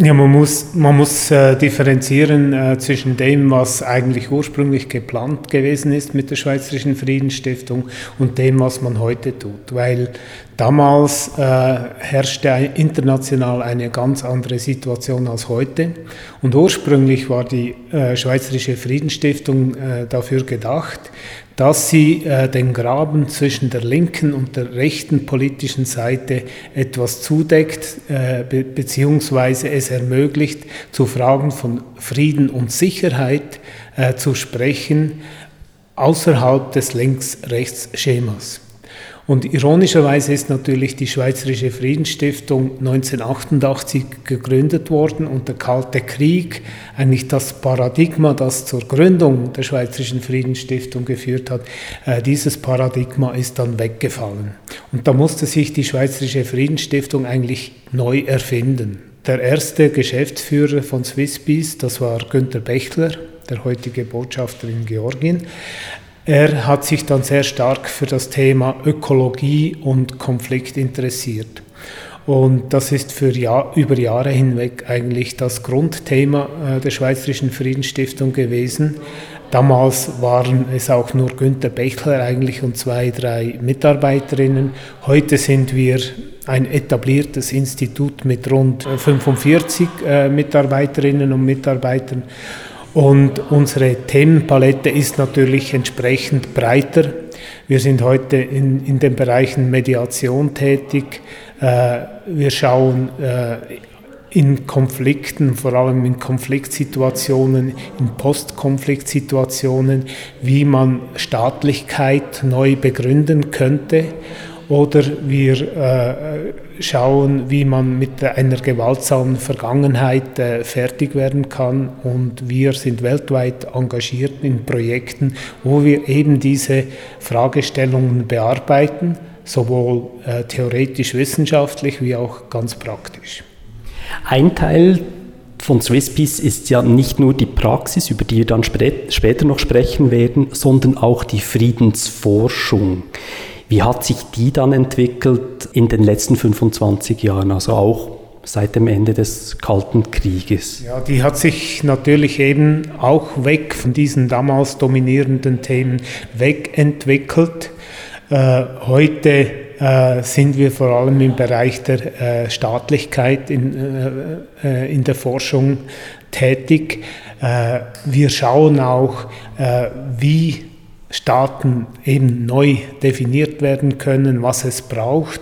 Ja, man muss, man muss äh, differenzieren äh, zwischen dem, was eigentlich ursprünglich geplant gewesen ist mit der Schweizerischen Friedensstiftung und dem, was man heute tut. Weil damals äh, herrschte international eine ganz andere Situation als heute. Und ursprünglich war die äh, Schweizerische Friedensstiftung äh, dafür gedacht, dass sie äh, den Graben zwischen der linken und der rechten politischen Seite etwas zudeckt, äh, be beziehungsweise es ermöglicht, zu Fragen von Frieden und Sicherheit äh, zu sprechen, außerhalb des Links-Rechts-Schemas. Und ironischerweise ist natürlich die Schweizerische Friedensstiftung 1988 gegründet worden und der Kalte Krieg, eigentlich das Paradigma, das zur Gründung der Schweizerischen Friedensstiftung geführt hat, äh, dieses Paradigma ist dann weggefallen. Und da musste sich die Schweizerische Friedensstiftung eigentlich neu erfinden. Der erste Geschäftsführer von Swissbees, das war Günter Bechler, der heutige Botschafter in Georgien. Er hat sich dann sehr stark für das Thema Ökologie und Konflikt interessiert. Und das ist für Jahr, über Jahre hinweg eigentlich das Grundthema äh, der Schweizerischen Friedensstiftung gewesen. Damals waren es auch nur Günter Bechler eigentlich und zwei, drei Mitarbeiterinnen. Heute sind wir ein etabliertes Institut mit rund 45 äh, Mitarbeiterinnen und Mitarbeitern. Und unsere Themenpalette ist natürlich entsprechend breiter. Wir sind heute in, in den Bereichen Mediation tätig. Äh, wir schauen äh, in Konflikten, vor allem in Konfliktsituationen, in Postkonfliktsituationen, wie man Staatlichkeit neu begründen könnte oder wir äh, schauen, wie man mit einer gewaltsamen Vergangenheit äh, fertig werden kann. Und wir sind weltweit engagiert in Projekten, wo wir eben diese Fragestellungen bearbeiten, sowohl äh, theoretisch wissenschaftlich wie auch ganz praktisch. Ein Teil von Swisspeace ist ja nicht nur die Praxis, über die wir dann später noch sprechen werden, sondern auch die Friedensforschung. Wie hat sich die dann entwickelt in den letzten 25 Jahren, also auch seit dem Ende des Kalten Krieges? Ja, die hat sich natürlich eben auch weg von diesen damals dominierenden Themen wegentwickelt. Äh, heute äh, sind wir vor allem im Bereich der äh, Staatlichkeit in, äh, in der Forschung tätig. Wir schauen auch, wie Staaten eben neu definiert werden können, was es braucht.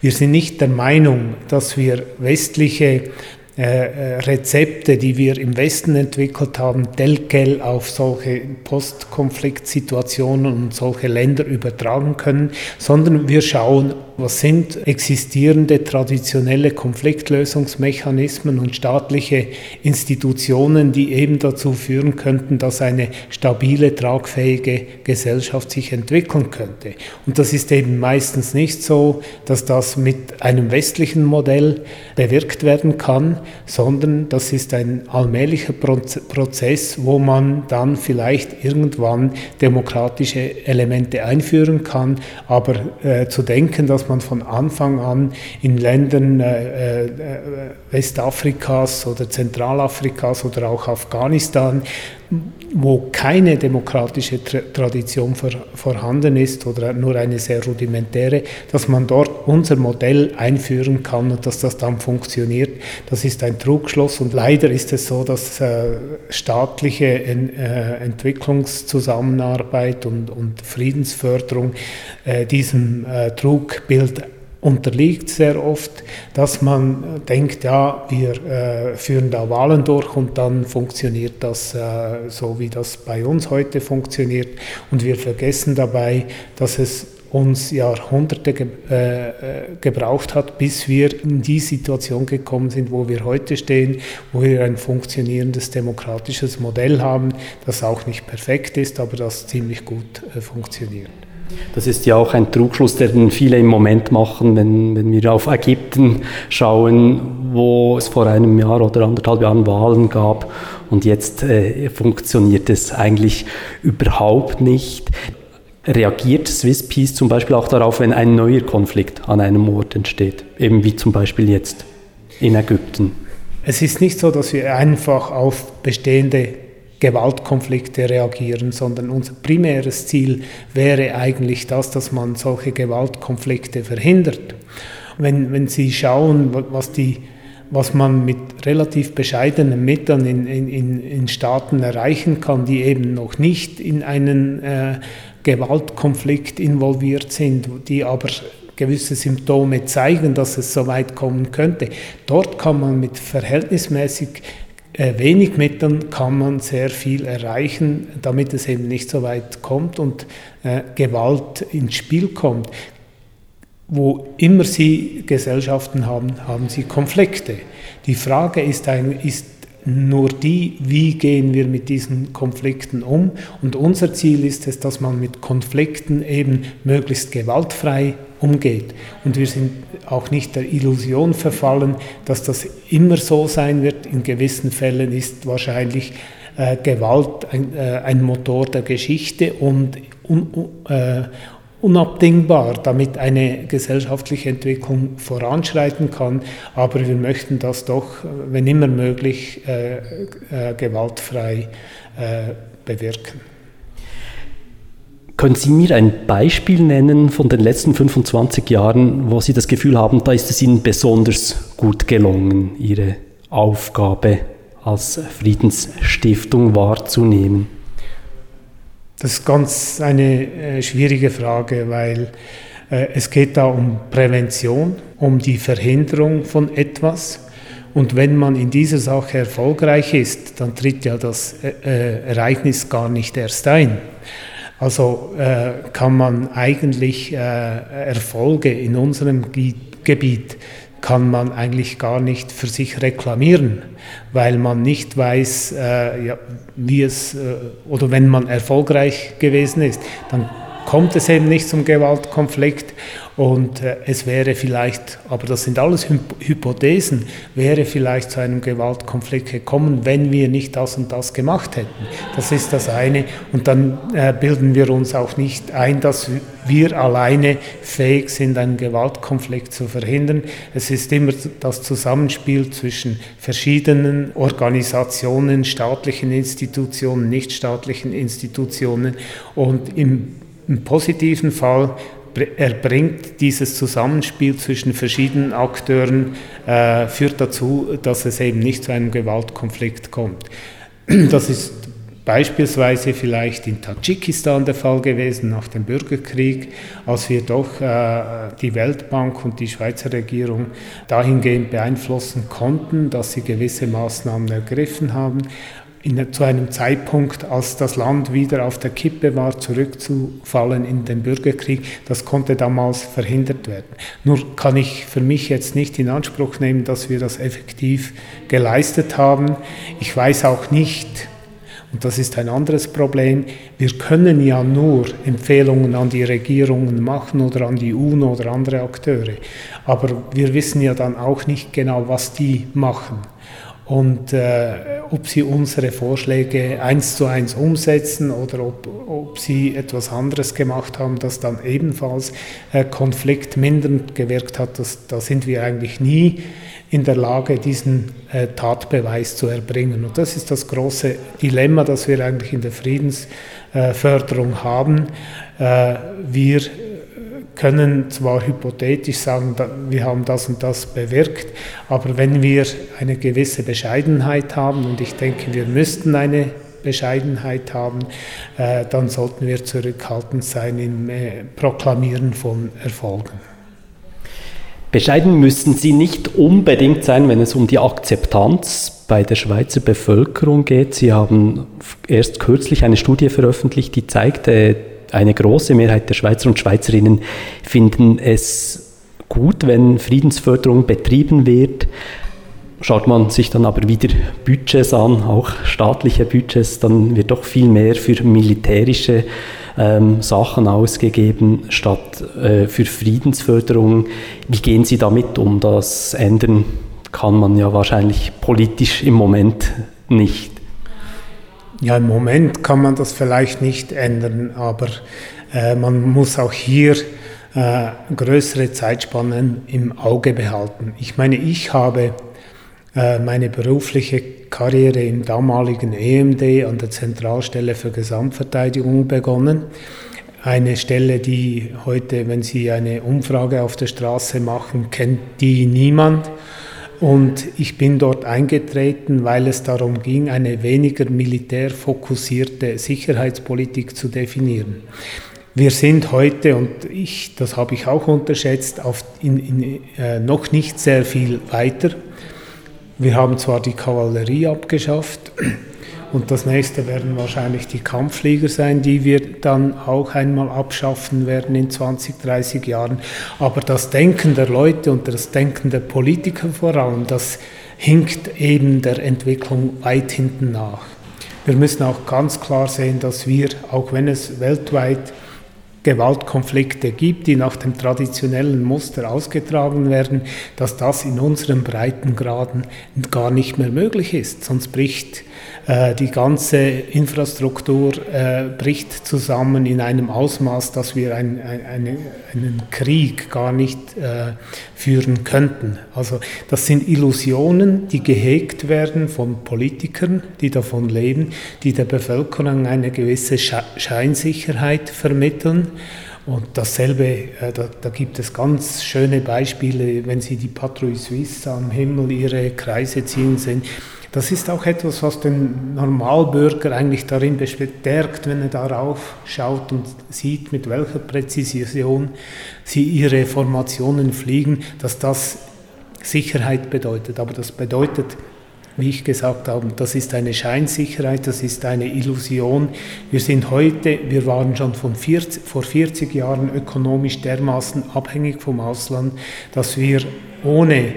Wir sind nicht der Meinung, dass wir westliche äh, äh, Rezepte, die wir im Westen entwickelt haben, Delkel auf solche Postkonfliktsituationen und solche Länder übertragen können, sondern wir schauen, was sind existierende traditionelle Konfliktlösungsmechanismen und staatliche Institutionen, die eben dazu führen könnten, dass eine stabile, tragfähige Gesellschaft sich entwickeln könnte. Und das ist eben meistens nicht so, dass das mit einem westlichen Modell bewirkt werden kann, sondern das ist ein allmählicher Prozess, wo man dann vielleicht irgendwann demokratische Elemente einführen kann. Aber äh, zu denken, dass man von Anfang an in Ländern äh, äh, Westafrikas oder Zentralafrikas oder auch Afghanistan wo keine demokratische Tradition vor, vorhanden ist oder nur eine sehr rudimentäre, dass man dort unser Modell einführen kann und dass das dann funktioniert, das ist ein Trugschluss und leider ist es so, dass äh, staatliche äh, Entwicklungszusammenarbeit und, Friedensförderung äh, diesem Trugbild unterliegt sehr oft, dass man denkt, ja, wir äh, führen da Wahlen durch und dann funktioniert das äh, so, wie das bei uns heute funktioniert. Und wir vergessen dabei, dass es uns Jahrhunderte ge äh, äh gebraucht hat, bis wir in die Situation gekommen sind, wo wir heute stehen, wo wir ein funktionierendes demokratisches Modell haben, das auch nicht perfekt ist, aber das ziemlich gut äh, funktioniert. Das ist ja auch ein Trugschluss, den viele im Moment machen, wenn, wenn wir auf Ägypten schauen, wo es vor einem Jahr oder anderthalb Jahren Wahlen gab und jetzt äh, funktioniert es eigentlich überhaupt nicht. Reagiert Swiss Peace zum Beispiel auch darauf, wenn ein neuer Konflikt an einem Ort entsteht, eben wie zum Beispiel jetzt in Ägypten? es ist nicht so, dass wir einfach auf bestehende Gewaltkonflikte reagieren, sondern unser primäres Ziel wäre eigentlich das, dass man solche Gewaltkonflikte verhindert. Wenn, wenn Sie schauen, was, die, was man mit relativ bescheidenen Mitteln in, in, in Staaten erreichen kann, die eben noch nicht in einen äh, Gewaltkonflikt involviert sind, die aber gewisse Symptome zeigen, dass es so weit kommen könnte. Dort kann man mit verhältnismäßig wenig Mitteln kann man sehr viel erreichen, damit es eben nicht so weit kommt und äh, Gewalt ins Spiel kommt. Wo immer Sie Gesellschaften haben, haben Sie Konflikte. Die Frage ist, ein, ist nur die, wie gehen wir mit diesen Konflikten um. Und unser Ziel ist es, dass man mit Konflikten eben möglichst gewaltfrei umgeht. Und wir sind auch nicht der Illusion verfallen, dass das immer so sein wird. In gewissen Fällen ist wahrscheinlich äh, Gewalt ein, äh, ein, Motor der Geschichte und un, äh, unabdingbar, damit eine gesellschaftliche Entwicklung voranschreiten kann. Aber wir möchten das doch, wenn immer möglich, äh, äh, gewaltfrei äh, bewirken. Können Sie mir ein Beispiel nennen von den letzten 25 Jahren, wo Sie das Gefühl haben, da ist es Ihnen besonders gut gelungen, Ihre Aufgabe als Friedensstiftung wahrzunehmen? Das ist ganz eine äh, schwierige Frage, weil äh, es geht da um Prävention, um die Verhinderung von etwas. Und wenn man in dieser Sache erfolgreich ist, dann tritt ja das äh, Ereignis gar nicht erst ein. Also äh, kann man eigentlich äh, Erfolge in unserem Gebiet kann man eigentlich gar nicht für sich reklamieren, weil man nicht weiß, äh, ja, wie es, äh, oder wenn man erfolgreich gewesen ist, dann kommt es eben nicht zum Gewaltkonflikt und äh, es wäre vielleicht, aber das sind alles Hypothesen, wäre vielleicht zu einem Gewaltkonflikt gekommen, wenn wir nicht das und das gemacht hätten. Das ist das eine. Und dann äh, bilden wir uns auch nicht ein, dass wir alleine fähig sind, einen Gewaltkonflikt zu verhindern. Es ist immer das Zusammenspiel zwischen verschiedenen Organisationen, staatlichen Institutionen, nichtstaatlichen Institutionen und im, im positiven Fall erbringt dieses Zusammenspiel zwischen verschiedenen Akteuren, äh, führt dazu, dass es eben nicht zu einem Gewaltkonflikt kommt. Das ist beispielsweise vielleicht in Tadschikistan der Fall gewesen nach dem Bürgerkrieg, als wir doch äh, die Weltbank und die Schweizer Regierung dahingehend beeinflussen konnten, dass sie gewisse Maßnahmen ergriffen haben in, zu einem Zeitpunkt, als das Land wieder auf der Kippe war, zurückzufallen in den Bürgerkrieg. Das konnte damals verhindert werden. Nur kann ich für mich jetzt nicht in Anspruch nehmen, dass wir das effektiv geleistet haben. Ich weiß auch nicht, und das ist ein anderes Problem. Wir können ja nur Empfehlungen an die Regierungen machen oder an die UNO oder andere Akteure. Aber wir wissen ja dann auch nicht genau, was die machen und äh, ob sie unsere Vorschläge eins zu eins umsetzen oder ob, ob sie etwas anderes gemacht haben, das dann ebenfalls äh, konfliktmindernd gewirkt hat, das, da sind wir eigentlich nie in der Lage, diesen äh, Tatbeweis zu erbringen. Und das ist das große Dilemma, das wir eigentlich in der Friedensförderung haben. Äh, wir können zwar hypothetisch sagen, wir haben das und das bewirkt, aber wenn wir eine gewisse Bescheidenheit haben, und ich denke, wir müssten eine Bescheidenheit haben, äh, dann sollten wir zurückhaltend sein im äh, Proklamieren von Erfolgen. Bescheiden müssen Sie nicht unbedingt sein, wenn es um die Akzeptanz bei der Schweizer Bevölkerung geht. Sie haben erst kürzlich eine Studie veröffentlicht, die zeigt, äh, eine große Mehrheit der Schweizer und Schweizerinnen finden es gut, wenn Friedensförderung betrieben wird. Schaut man sich dann aber wieder Budgets an, auch staatliche Budgets, dann wird doch viel mehr für militärische ähm, Sachen ausgegeben statt äh, für Friedensförderung. Wie gehen Sie damit um? Das ändern kann man ja wahrscheinlich politisch im Moment nicht. Ja, im Moment kann man das vielleicht nicht ändern, aber äh, man muss auch hier äh, größere Zeitspannen im Auge behalten. Ich meine, ich habe äh, meine berufliche Karriere im damaligen EMD an der Zentralstelle für Gesamtverteidigung begonnen. Eine Stelle, die heute, wenn Sie eine Umfrage auf der Straße machen, kennt die niemand. Und ich bin dort eingetreten, weil es darum ging, eine weniger militärfokussierte Sicherheitspolitik zu definieren. Wir sind heute, und ich, das habe ich auch unterschätzt, auf, in, in, äh, noch nicht sehr viel weiter. Wir haben zwar die Kavallerie abgeschafft und das nächste werden wahrscheinlich die Kampfflieger sein, die wir dann auch einmal abschaffen werden in 20, 30 Jahren. Aber das Denken der Leute und das Denken der Politiker vor allem, das hinkt eben der Entwicklung weit hinten nach. Wir müssen auch ganz klar sehen, dass wir, auch wenn es weltweit Gewaltkonflikte gibt, die nach dem traditionellen Muster ausgetragen werden, dass das in unseren Breitengraden gar nicht mehr möglich ist. Sonst bricht äh, die ganze Infrastruktur äh, bricht zusammen in einem Ausmaß, dass wir ein, ein, eine, einen Krieg gar nicht äh, führen könnten. Also das sind Illusionen, die gehegt werden von Politikern, die davon leben, die der Bevölkerung eine gewisse Scheinsicherheit vermitteln. Und dasselbe, äh, da, da, gibt es ganz schöne Beispiele, wenn Sie die Patrouille Suisse am Himmel ihre Kreise ziehen sehen das ist auch etwas, was den Normalbürger eigentlich darin bestärkt, wenn er darauf schaut und sieht, mit welcher Präzision sie ihre Formationen fliegen, dass das Sicherheit bedeutet. Aber das bedeutet, wie ich gesagt habe, das ist eine Scheinsicherheit, das ist eine Illusion. Wir sind heute, wir waren schon von 40, vor 40 Jahren ökonomisch dermaßen abhängig vom Ausland, dass wir ohne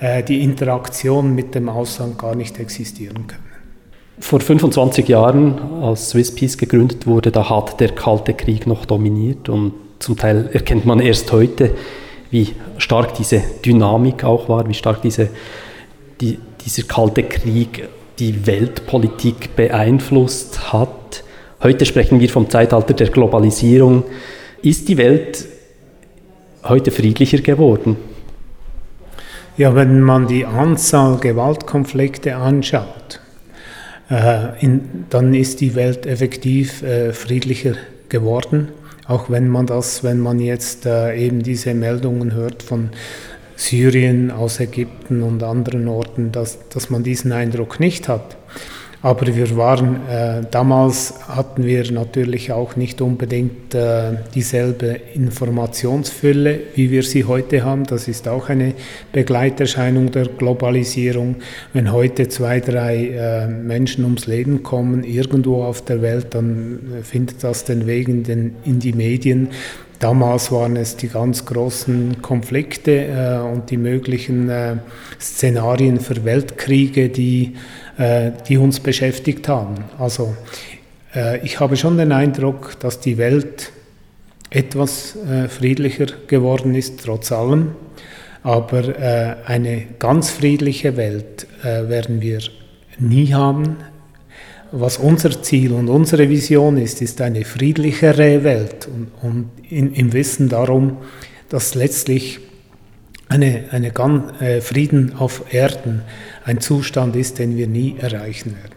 die Interaktion mit dem Ausland gar nicht existieren können. Vor 25 Jahren, als Swiss Peace gegründet wurde, da hat der Kalte Krieg noch dominiert und zum Teil erkennt man erst heute, wie stark diese Dynamik auch war, wie stark diese, die, dieser Kalte Krieg die Weltpolitik beeinflusst hat. Heute sprechen wir vom Zeitalter der Globalisierung. Ist die Welt heute friedlicher geworden? Ja, wenn man die Anzahl Gewaltkonflikte anschaut, äh, in, dann ist die Welt effektiv äh, friedlicher geworden. Auch wenn man das, wenn man jetzt äh, eben diese Meldungen hört von Syrien, aus Ägypten und anderen Orten, dass, dass man diesen Eindruck nicht hat. Aber wir waren, äh, damals hatten wir natürlich auch nicht unbedingt äh, dieselbe Informationsfülle, wie wir sie heute haben. Das ist auch eine Begleiterscheinung der Globalisierung. Wenn heute zwei, drei äh, Menschen ums Leben kommen, irgendwo auf der Welt, dann findet das den Weg in, den, in die Medien. Damals waren es die ganz großen Konflikte äh, und die möglichen äh, Szenarien für Weltkriege, die äh, die uns beschäftigt haben. Also äh, ich habe schon den Eindruck, dass die Welt etwas äh, friedlicher geworden ist, trotz allem. Aber eine ganz friedliche Welt werden wir nie haben. Was unser Ziel und unsere Vision ist, ist eine friedlichere Welt und, und in, im Wissen darum, dass letztlich eine, eine ganz, äh, Frieden auf Erden ein Zustand ist, den wir nie erreichen werden.